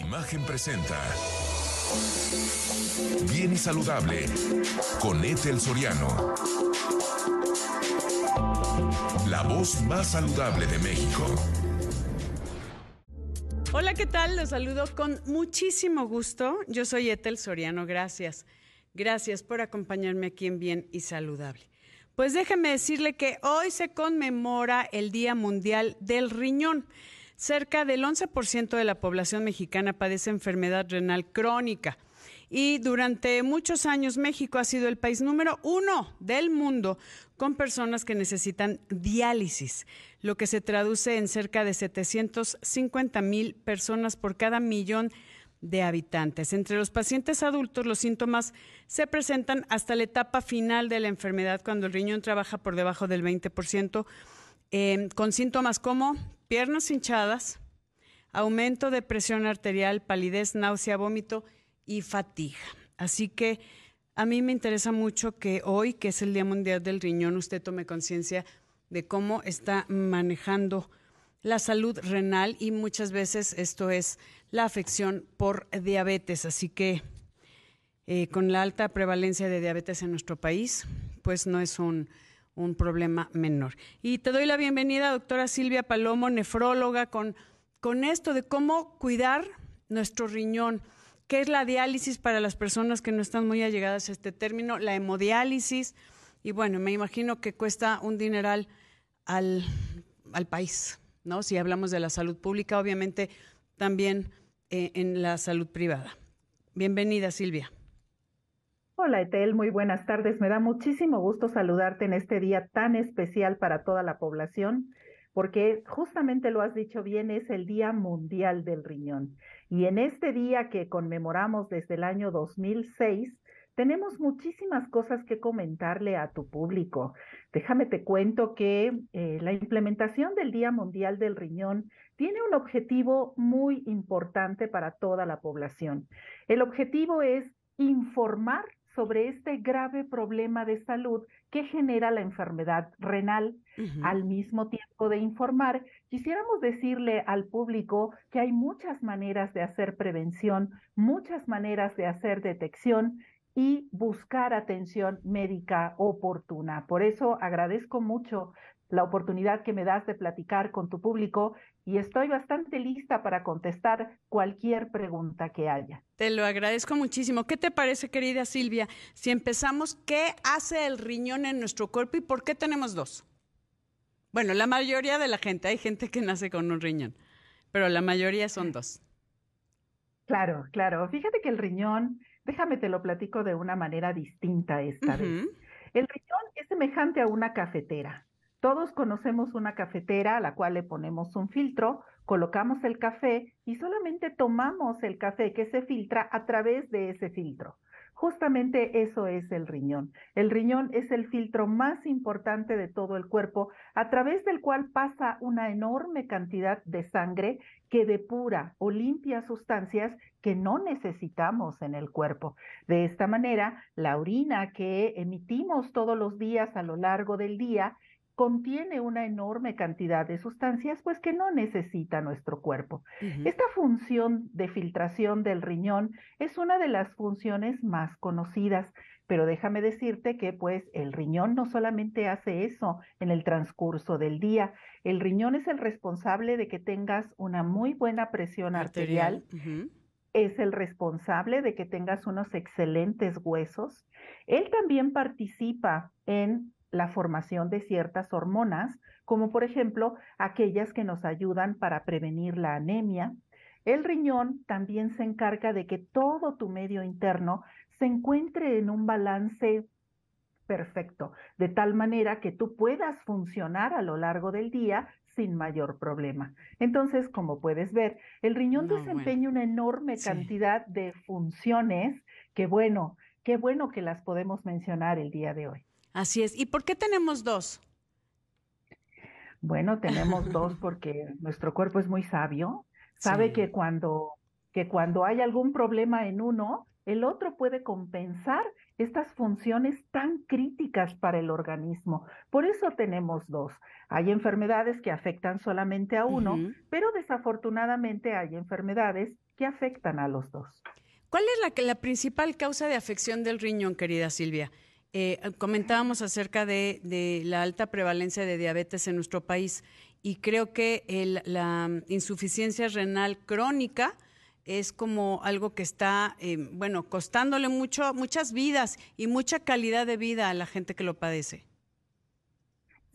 Imagen presenta. Bien y saludable con Ethel Soriano. La voz más saludable de México. Hola, ¿qué tal? Los saludo con muchísimo gusto. Yo soy Ethel Soriano, gracias. Gracias por acompañarme aquí en Bien y Saludable. Pues déjeme decirle que hoy se conmemora el Día Mundial del Riñón. Cerca del 11% de la población mexicana padece enfermedad renal crónica. Y durante muchos años México ha sido el país número uno del mundo con personas que necesitan diálisis, lo que se traduce en cerca de 750 mil personas por cada millón de habitantes. Entre los pacientes adultos los síntomas se presentan hasta la etapa final de la enfermedad cuando el riñón trabaja por debajo del 20%, eh, con síntomas como piernas hinchadas, aumento de presión arterial, palidez, náusea, vómito y fatiga. Así que a mí me interesa mucho que hoy, que es el Día Mundial del Riñón, usted tome conciencia de cómo está manejando la salud renal y muchas veces esto es la afección por diabetes. Así que eh, con la alta prevalencia de diabetes en nuestro país, pues no es un un problema menor. Y te doy la bienvenida, doctora Silvia Palomo, nefróloga, con, con esto de cómo cuidar nuestro riñón. ¿Qué es la diálisis para las personas que no están muy allegadas a este término? La hemodiálisis. Y bueno, me imagino que cuesta un dineral al, al país, ¿no? Si hablamos de la salud pública, obviamente también eh, en la salud privada. Bienvenida, Silvia. Hola Etel, muy buenas tardes. Me da muchísimo gusto saludarte en este día tan especial para toda la población, porque justamente lo has dicho bien, es el Día Mundial del Riñón. Y en este día que conmemoramos desde el año 2006, tenemos muchísimas cosas que comentarle a tu público. Déjame te cuento que eh, la implementación del Día Mundial del Riñón tiene un objetivo muy importante para toda la población. El objetivo es informar sobre este grave problema de salud que genera la enfermedad renal. Al mismo tiempo de informar, quisiéramos decirle al público que hay muchas maneras de hacer prevención, muchas maneras de hacer detección y buscar atención médica oportuna. Por eso agradezco mucho la oportunidad que me das de platicar con tu público y estoy bastante lista para contestar cualquier pregunta que haya. Te lo agradezco muchísimo. ¿Qué te parece, querida Silvia, si empezamos, qué hace el riñón en nuestro cuerpo y por qué tenemos dos? Bueno, la mayoría de la gente, hay gente que nace con un riñón, pero la mayoría son dos. Claro, claro. Fíjate que el riñón, déjame te lo platico de una manera distinta esta vez. El riñón es semejante a una cafetera. Todos conocemos una cafetera a la cual le ponemos un filtro, colocamos el café y solamente tomamos el café que se filtra a través de ese filtro. Justamente eso es el riñón. El riñón es el filtro más importante de todo el cuerpo, a través del cual pasa una enorme cantidad de sangre que depura o limpia sustancias que no necesitamos en el cuerpo. De esta manera, la orina que emitimos todos los días a lo largo del día contiene una enorme cantidad de sustancias pues que no necesita nuestro cuerpo. Esta función de filtración del riñón es una de las funciones más conocidas, pero déjame decirte que pues el riñón no solamente hace eso en el transcurso del día, el riñón es el responsable de que tengas una muy buena presión arterial. es el responsable de que tengas unos excelentes huesos. Él también participa en la formación de ciertas hormonas, como por ejemplo aquellas que nos ayudan para prevenir la anemia. El riñón también se encarga de que todo tu medio interno se encuentre en un balance perfecto, de tal manera que tú puedas funcionar a lo largo del día sin mayor problema. Entonces, como puedes ver, el riñón desempeña una enorme cantidad de funciones que, bueno, qué bueno que las podemos mencionar el día de hoy. Así es. ¿Y por qué tenemos dos? Bueno, tenemos dos porque nuestro cuerpo es muy sabio. Sabe que cuando que cuando hay algún problema en uno, el otro puede compensar estas funciones tan críticas para el organismo. Por eso tenemos dos. Hay enfermedades que afectan solamente a uno, pero desafortunadamente hay enfermedades que afectan a los dos. ¿Cuál es la, la principal causa de afección del riñón, querida Silvia? Eh, comentábamos acerca de, la alta prevalencia de diabetes en nuestro país y creo que la insuficiencia renal crónica es como algo que está, eh, bueno, costándole mucho, muchas vidas y mucha calidad de vida a la gente que lo padece.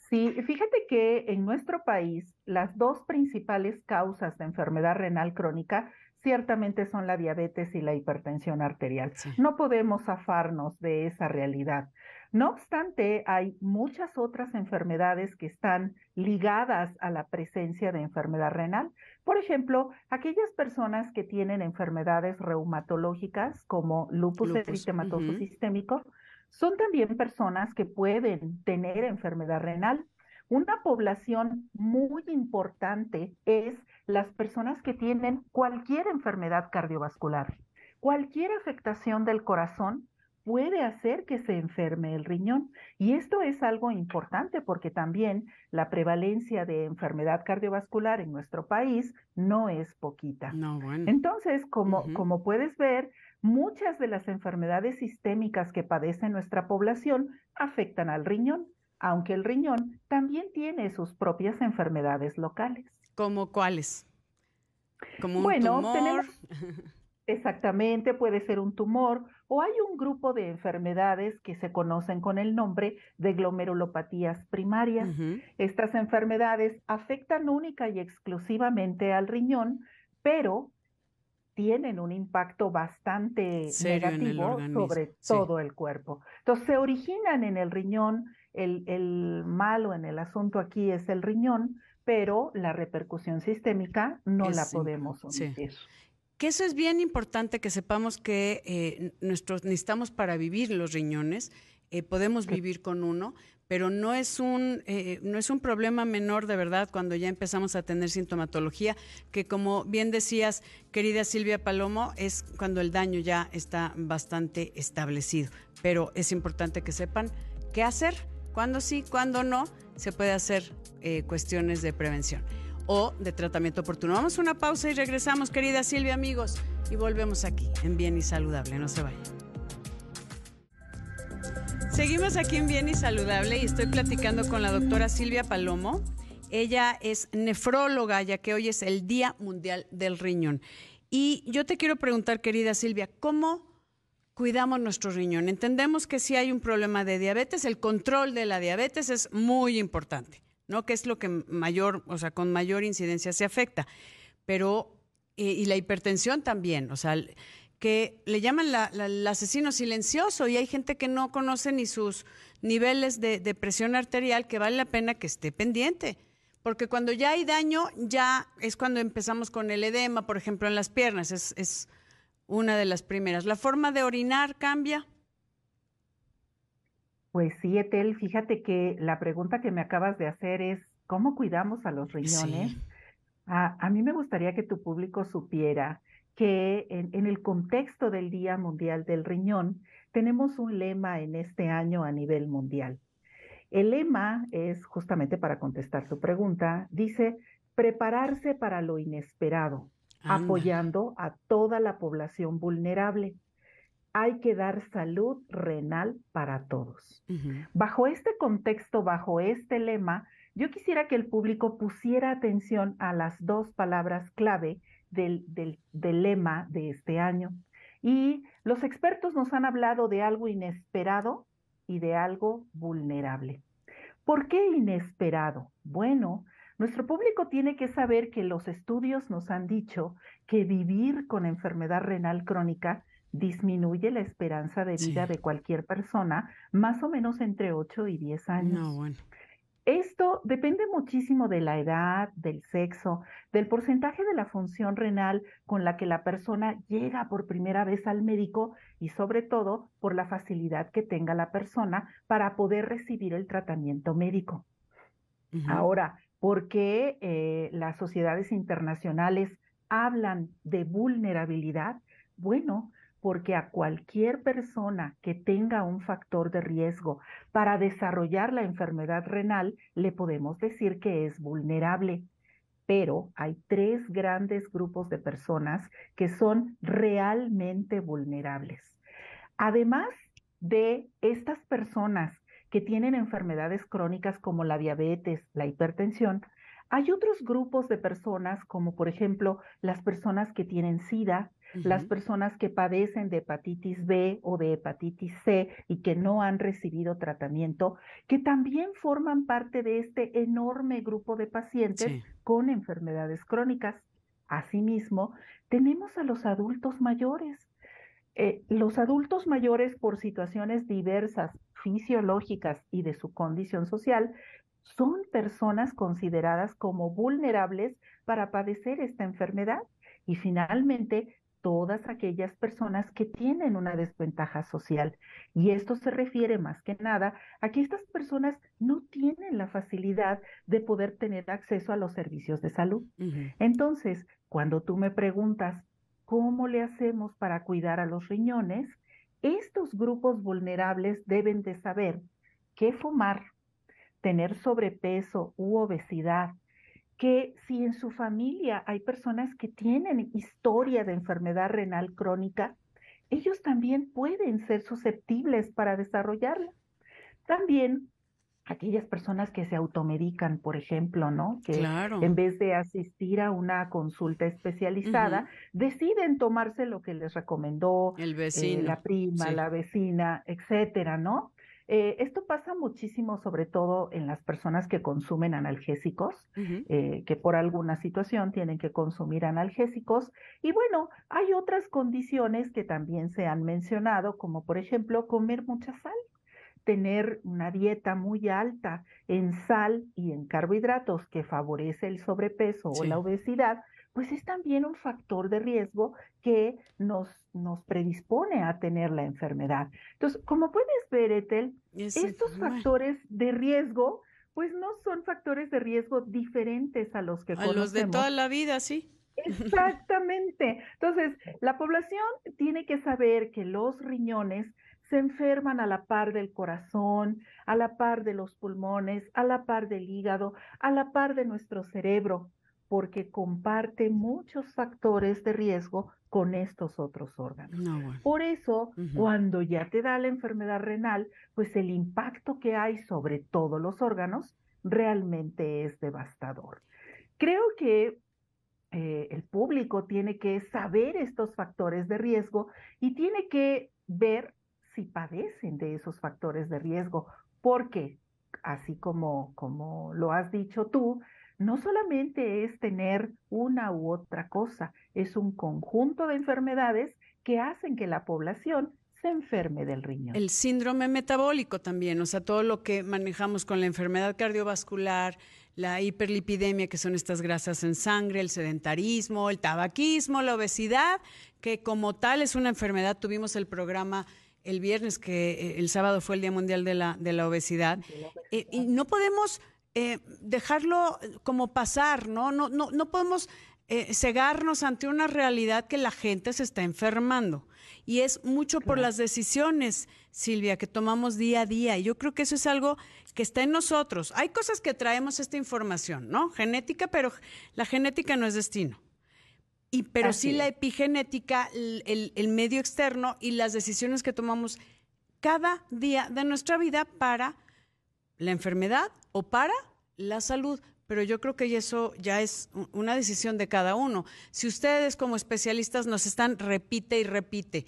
Sí, fíjate que en nuestro país las dos principales causas de enfermedad renal crónica ciertamente son la diabetes y la hipertensión arterial. No podemos zafarnos de esa realidad. No obstante, hay muchas otras enfermedades que están ligadas a la presencia de enfermedad renal. Por ejemplo, aquellas personas que tienen enfermedades reumatológicas como lupus, eritematoso sistémico, son también personas que pueden tener enfermedad renal. Una población muy importante es las personas que tienen cualquier enfermedad cardiovascular. Cualquier afectación del corazón puede hacer que se enferme el riñón. Y esto es algo importante porque también la prevalencia de enfermedad cardiovascular en nuestro país no es poquita. Entonces, como, como puedes ver, muchas de las enfermedades sistémicas que padece nuestra población afectan al riñón, aunque el riñón también tiene sus propias enfermedades locales. ¿Como cuáles? Como un bueno, tumor. exactamente, puede ser un tumor o hay un grupo de enfermedades que se conocen con el nombre de glomerulopatías primarias. Estas enfermedades afectan única y exclusivamente al riñón, pero tienen un impacto bastante negativo sobre todo el cuerpo. Entonces se originan en el riñón, el, el malo en el asunto aquí es el riñón, pero la repercusión sistémica no la podemos omitir. Que eso es bien importante que sepamos que eh, nuestros necesitamos para vivir los riñones. Eh, podemos vivir con uno, pero no es un eh, no es un problema menor de verdad cuando ya empezamos a tener sintomatología, que como bien decías, querida Silvia Palomo, es cuando el daño ya está bastante establecido. Pero es importante que sepan qué hacer, cuándo sí, cuándo no, se puede hacer eh, cuestiones de prevención o de tratamiento oportuno. Vamos a una pausa y regresamos, querida Silvia, amigos, y volvemos aquí en Bien y Saludable. No se vayan. Seguimos aquí en Bien y Saludable y estoy platicando con la doctora Silvia Palomo. Ella es nefróloga, ya que hoy es el Día Mundial del Riñón. Y yo te quiero preguntar, querida Silvia, ¿cómo cuidamos nuestro riñón? Entendemos que si hay un problema de diabetes, el control de la diabetes es muy importante. ¿no? Que es lo que mayor, o sea, con mayor incidencia se afecta. Pero, eh, y la hipertensión también, o sea, que le llaman el asesino silencioso y hay gente que no conoce ni sus niveles de, presión arterial que vale la pena que esté pendiente. Porque cuando ya hay daño, ya es cuando empezamos con el edema, por ejemplo, en las piernas, es, es una de las primeras. ¿La forma de orinar cambia? Pues sí, Etel, fíjate que la pregunta que me acabas de hacer es, ¿cómo cuidamos a los riñones? A, mí me gustaría que tu público supiera que en, el contexto del Día Mundial del Riñón tenemos un lema en este año a nivel mundial. El lema es justamente para contestar tu pregunta, dice prepararse para lo inesperado, apoyando a toda la población vulnerable hay que dar salud renal para todos. Bajo este contexto, bajo este lema, yo quisiera que el público pusiera atención a las dos palabras clave del, del, lema de este año. Y los expertos nos han hablado de algo inesperado y de algo vulnerable. ¿Por qué inesperado? Bueno, nuestro público tiene que saber que los estudios nos han dicho que vivir con enfermedad renal crónica disminuye la esperanza de vida de cualquier persona más o menos entre 8 y 10 años. Esto depende muchísimo de la edad, del sexo, del porcentaje de la función renal con la que la persona llega por primera vez al médico y sobre todo por la facilidad que tenga la persona para poder recibir el tratamiento médico. Ahora, ¿por qué eh, las sociedades internacionales hablan de vulnerabilidad? Bueno, porque a cualquier persona que tenga un factor de riesgo para desarrollar la enfermedad renal, le podemos decir que es vulnerable. Pero hay tres grandes grupos de personas que son realmente vulnerables. Además de estas personas que tienen enfermedades crónicas como la diabetes, la hipertensión, hay otros grupos de personas como por ejemplo las personas que tienen SIDA, las personas que padecen de hepatitis B o de hepatitis C y que no han recibido tratamiento, que también forman parte de este enorme grupo de pacientes con enfermedades crónicas. Asimismo, tenemos a los adultos mayores. Eh, los adultos mayores, por situaciones diversas, fisiológicas y de su condición social, son personas consideradas como vulnerables para padecer esta enfermedad. Y finalmente, todas aquellas personas que tienen una desventaja social. Y esto se refiere más que nada a que estas personas no tienen la facilidad de poder tener acceso a los servicios de salud. Entonces, cuando tú me preguntas, ¿cómo le hacemos para cuidar a los riñones? Estos grupos vulnerables deben de saber qué fumar, tener sobrepeso u obesidad, que si en su familia hay personas que tienen historia de enfermedad renal crónica, ellos también pueden ser susceptibles para desarrollarla. También aquellas personas que se automedican, por ejemplo, ¿no? Que en vez de asistir a una consulta especializada, deciden tomarse lo que les recomendó el vecino, eh, la prima, la vecina, etcétera, ¿no? Eh, esto pasa muchísimo, sobre todo en las personas que consumen analgésicos, eh, que por alguna situación tienen que consumir analgésicos. Y bueno, hay otras condiciones que también se han mencionado, como por ejemplo comer mucha sal tener una dieta muy alta en sal y en carbohidratos que favorece el sobrepeso o la obesidad, pues es también un factor de riesgo que nos, nos predispone a tener la enfermedad. Entonces, como puedes ver, Ethel, estos factores de riesgo, pues no son factores de riesgo diferentes a los que a los de toda la vida, sí. Exactamente. Entonces, la población tiene que saber que los riñones se enferman a la par del corazón, a la par de los pulmones, a la par del hígado, a la par de nuestro cerebro porque comparte muchos factores de riesgo con estos otros órganos. Por eso, cuando ya te da la enfermedad renal, pues el impacto que hay sobre todos los órganos realmente es devastador. Creo que eh, el público tiene que saber estos factores de riesgo y tiene que ver si padecen de esos factores de riesgo, porque así como, como lo has dicho tú, no solamente es tener una u otra cosa, es un conjunto de enfermedades que hacen que la población se enferme del riñón. El síndrome metabólico también, o sea, todo lo que manejamos con la enfermedad cardiovascular, la hiperlipidemia, que son estas grasas en sangre, el sedentarismo, el tabaquismo, la obesidad, que como tal es una enfermedad. Tuvimos el programa el viernes, que eh, el sábado fue el Día Mundial de la, de la Obesidad. Eh, y no podemos eh, dejarlo como pasar, ¿no? No, no, no podemos eh, cegarnos ante una realidad que la gente se está enfermando. Y es mucho por las decisiones, Silvia, que tomamos día a día. Y yo creo que eso es algo que está en nosotros. Hay cosas que traemos esta información, ¿no? Genética, pero la genética no es destino. Y, pero sí la epigenética, el, el medio externo y las decisiones que tomamos cada día de nuestra vida para la enfermedad o para la salud. Pero yo creo que eso ya es una decisión de cada uno. Si ustedes como especialistas nos están repite y repite,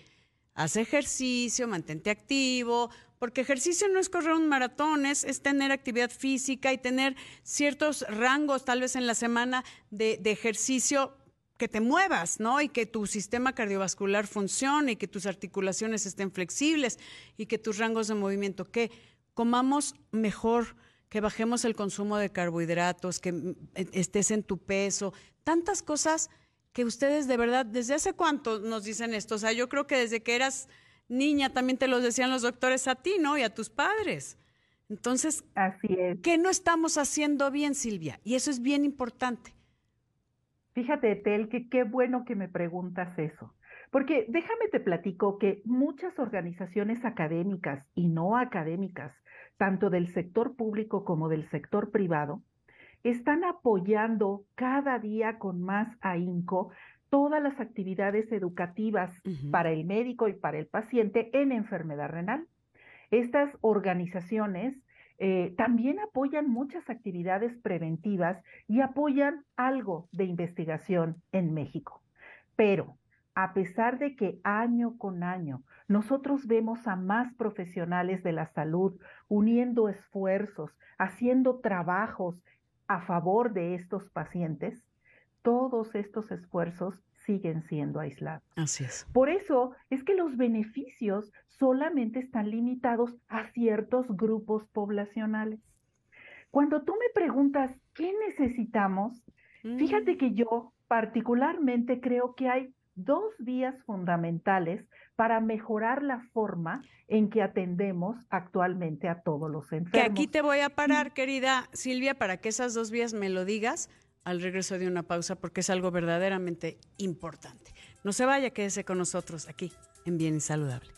haz ejercicio, mantente activo, porque ejercicio no es correr un maratón, es, tener actividad física y tener ciertos rangos tal vez en la semana de, de ejercicio que te muevas, ¿no? Y que tu sistema cardiovascular funcione y que tus articulaciones estén flexibles y que tus rangos de movimiento, que comamos mejor, que bajemos el consumo de carbohidratos, que mm, e, estés en tu peso, tantas cosas que ustedes de verdad, ¿desde hace cuánto nos dicen esto? O sea, yo creo que desde que eras niña también te lo decían los doctores a ti, ¿no? Y a tus padres. Entonces, Así es. ¿qué no estamos haciendo bien, Silvia? Y eso es bien importante. Fíjate, Tel, que qué bueno que me preguntas eso. Porque déjame te platico que muchas organizaciones académicas y no académicas, tanto del sector público como del sector privado, están apoyando cada día con más ahínco todas las actividades educativas para el médico y para el paciente en enfermedad renal. Estas organizaciones eh, también apoyan muchas actividades preventivas y apoyan algo de investigación en México. Pero a pesar de que año con año nosotros vemos a más profesionales de la salud uniendo esfuerzos, haciendo trabajos a favor de estos pacientes, todos estos esfuerzos siguen siendo aislados. Así es. Por eso es que los beneficios solamente están limitados a ciertos grupos poblacionales. Cuando tú me preguntas qué necesitamos, fíjate mm. que yo particularmente creo que hay dos vías fundamentales para mejorar la forma en que atendemos actualmente a todos los enfermos. Que aquí te voy a parar, querida Silvia, para que esas dos vías me lo digas al regreso de una pausa, porque es algo verdaderamente importante. No se vaya, quédese con nosotros aquí en Bien y Saludable.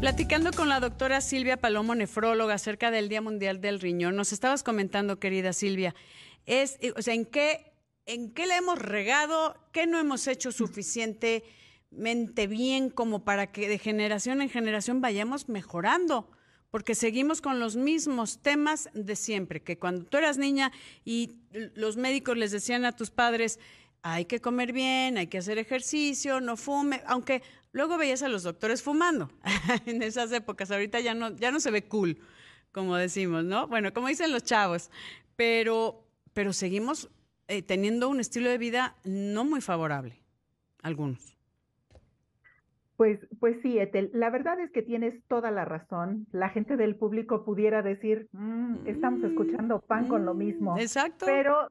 Platicando con la doctora Silvia Palomo, nefróloga, acerca del Día Mundial del Riñón, nos estabas comentando, querida Silvia, es, o sea, ¿en qué en qué le hemos regado, qué no hemos hecho suficientemente bien como para que de generación en generación vayamos mejorando. Porque seguimos con los mismos temas de siempre, que cuando tú eras niña y los médicos les decían a tus padres, hay que comer bien, hay que hacer ejercicio, no fume, aunque luego veías a los doctores fumando en esas épocas, ahorita ya no, ya no se ve cool, como decimos, ¿no? Bueno, como dicen los chavos, pero, pero seguimos eh, teniendo un estilo de vida no muy favorable, algunos. Pues, pues sí, Etel, la verdad es que tienes toda la razón. La gente del público pudiera decir, mm, estamos mm, escuchando pan con lo mismo. Exacto. Pero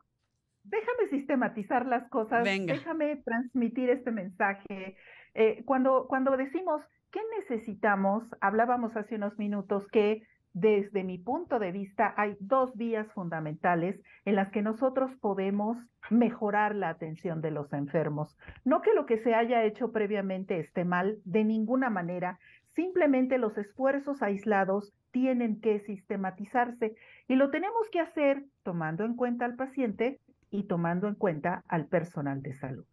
déjame sistematizar las cosas, déjame transmitir este mensaje. Eh, cuando, cuando decimos, ¿qué necesitamos? Hablábamos hace unos minutos que desde mi punto de vista, hay dos vías fundamentales en las que nosotros podemos mejorar la atención de los enfermos. No que lo que se haya hecho previamente esté mal de ninguna manera, simplemente los esfuerzos aislados tienen que sistematizarse y lo tenemos que hacer tomando en cuenta al paciente y tomando en cuenta al personal de salud.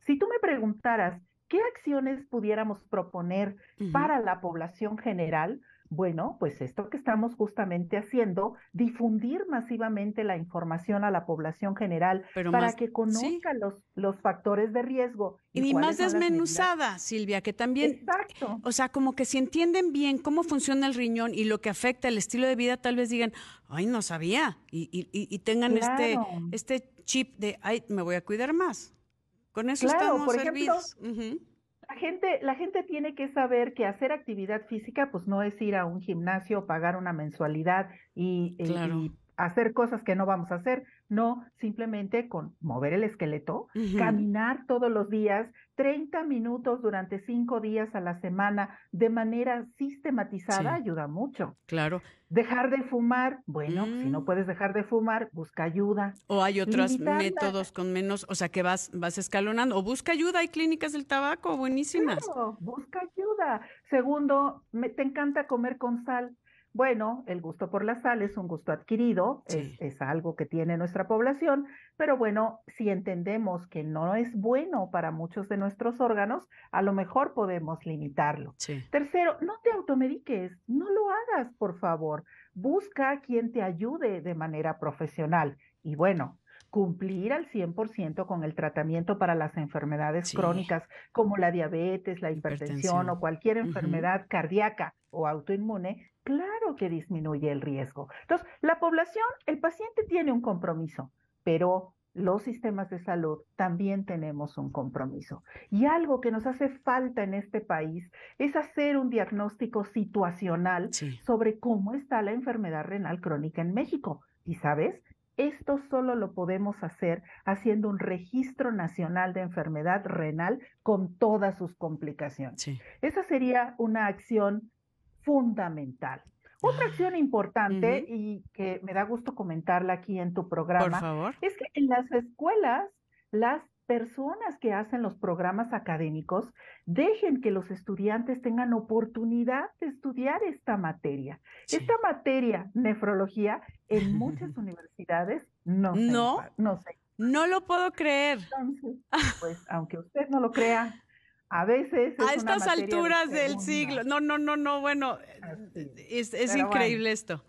Si tú me preguntaras qué acciones pudiéramos proponer para la población general, bueno, pues esto que estamos justamente haciendo, difundir masivamente la información a la población general para que conozca los, los factores de riesgo. Y, más desmenuzada, Silvia, que también, Exacto. o sea, como que si entienden bien cómo funciona el riñón y lo que afecta el estilo de vida, tal vez digan, ay, no sabía, y, y, tengan este, este chip de, ay, me voy a cuidar más. Con eso estamos por servidos. La gente, la gente tiene que saber que hacer actividad física, pues no es ir a un gimnasio, pagar una mensualidad y, y hacer cosas que no vamos a hacer. No, simplemente con mover el esqueleto, caminar todos los días, 30 minutos durante cinco días a la semana de manera sistematizada ayuda mucho. Claro. Dejar de fumar, bueno, si no mm. puedes dejar de fumar, busca ayuda. O hay otros métodos con menos, o sea, que vas, vas escalonando. O busca ayuda, hay clínicas del tabaco buenísimas. Claro, busca ayuda. Segundo, me, te encanta comer con sal bueno, el gusto por la sal es un gusto adquirido, es, algo que tiene nuestra población, pero bueno, si entendemos que no es bueno para muchos de nuestros órganos, a lo mejor podemos limitarlo. Tercero, no te automediques, no lo hagas, por favor. Busca a quien te ayude de manera profesional. Y bueno, cumplir al 100% con el tratamiento para las enfermedades crónicas como la diabetes, la hipertensión, o cualquier enfermedad cardíaca o autoinmune, claro que disminuye el riesgo. Entonces, la población, el paciente tiene un compromiso, pero los sistemas de salud también tenemos un compromiso. Y algo que nos hace falta en este país es hacer un diagnóstico situacional sobre cómo está la enfermedad renal crónica en México. Y sabes, esto solo lo podemos hacer haciendo un registro nacional de enfermedad renal con todas sus complicaciones. Esa sería una acción fundamental. Otra acción importante y que me da gusto comentarla aquí en tu programa es que en las escuelas las personas que hacen los programas académicos dejen que los estudiantes tengan oportunidad de estudiar esta materia. Esta materia, nefrología, en muchas universidades no, no, no sé. No lo puedo creer. Entonces, pues aunque usted no lo crea, a veces... a estas alturas del siglo. No, no, no, no, bueno, es, increíble esto.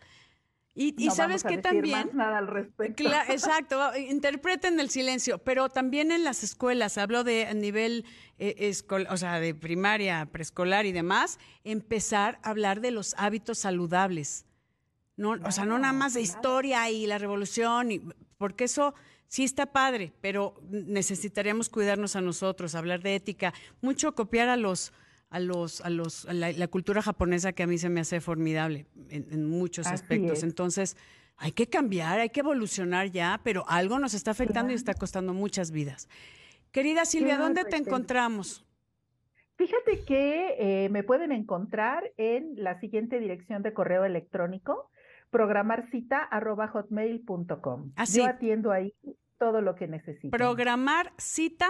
Y, sabes que también... nada al respecto. exacto, interpreten el silencio, pero también en las escuelas, hablo de nivel eh, o sea, de primaria, preescolar y demás, empezar a hablar de los hábitos saludables. No, o sea, no nada más de historia y la revolución, y, porque eso sí está padre, pero necesitaríamos cuidarnos a nosotros, hablar de ética, mucho copiar a los a los a los la, cultura japonesa que a mí se me hace formidable en, muchos aspectos. Entonces, hay que cambiar, hay que evolucionar ya, pero algo nos está afectando y está costando muchas vidas. Querida Silvia, ¿dónde te encontramos? Fíjate que eh, me pueden encontrar en la siguiente dirección de correo electrónico, programarcita.hotmail.com. Yo atiendo ahí todo lo que necesito. Programar cita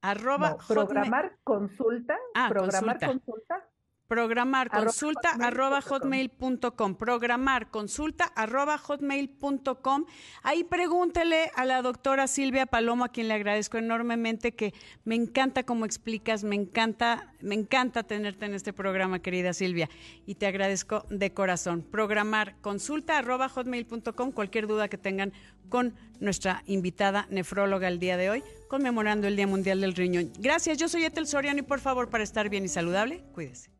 arroba programar consulta. Ah, programar consulta Programar consulta arroba hotmail.com. Programar consulta arroba hotmail.com. Ahí pregúntele a la doctora Silvia Palomo, a quien le agradezco enormemente, que me encanta cómo explicas, me encanta, me encanta tenerte en este programa, querida Silvia, y te agradezco de corazón. Programar consulta arroba hotmail.com, cualquier duda que tengan con nuestra invitada nefróloga el día de hoy, conmemorando el Día Mundial del Riñón. Gracias, yo soy Etel Soriano y por favor, para estar bien y saludable, cuídese.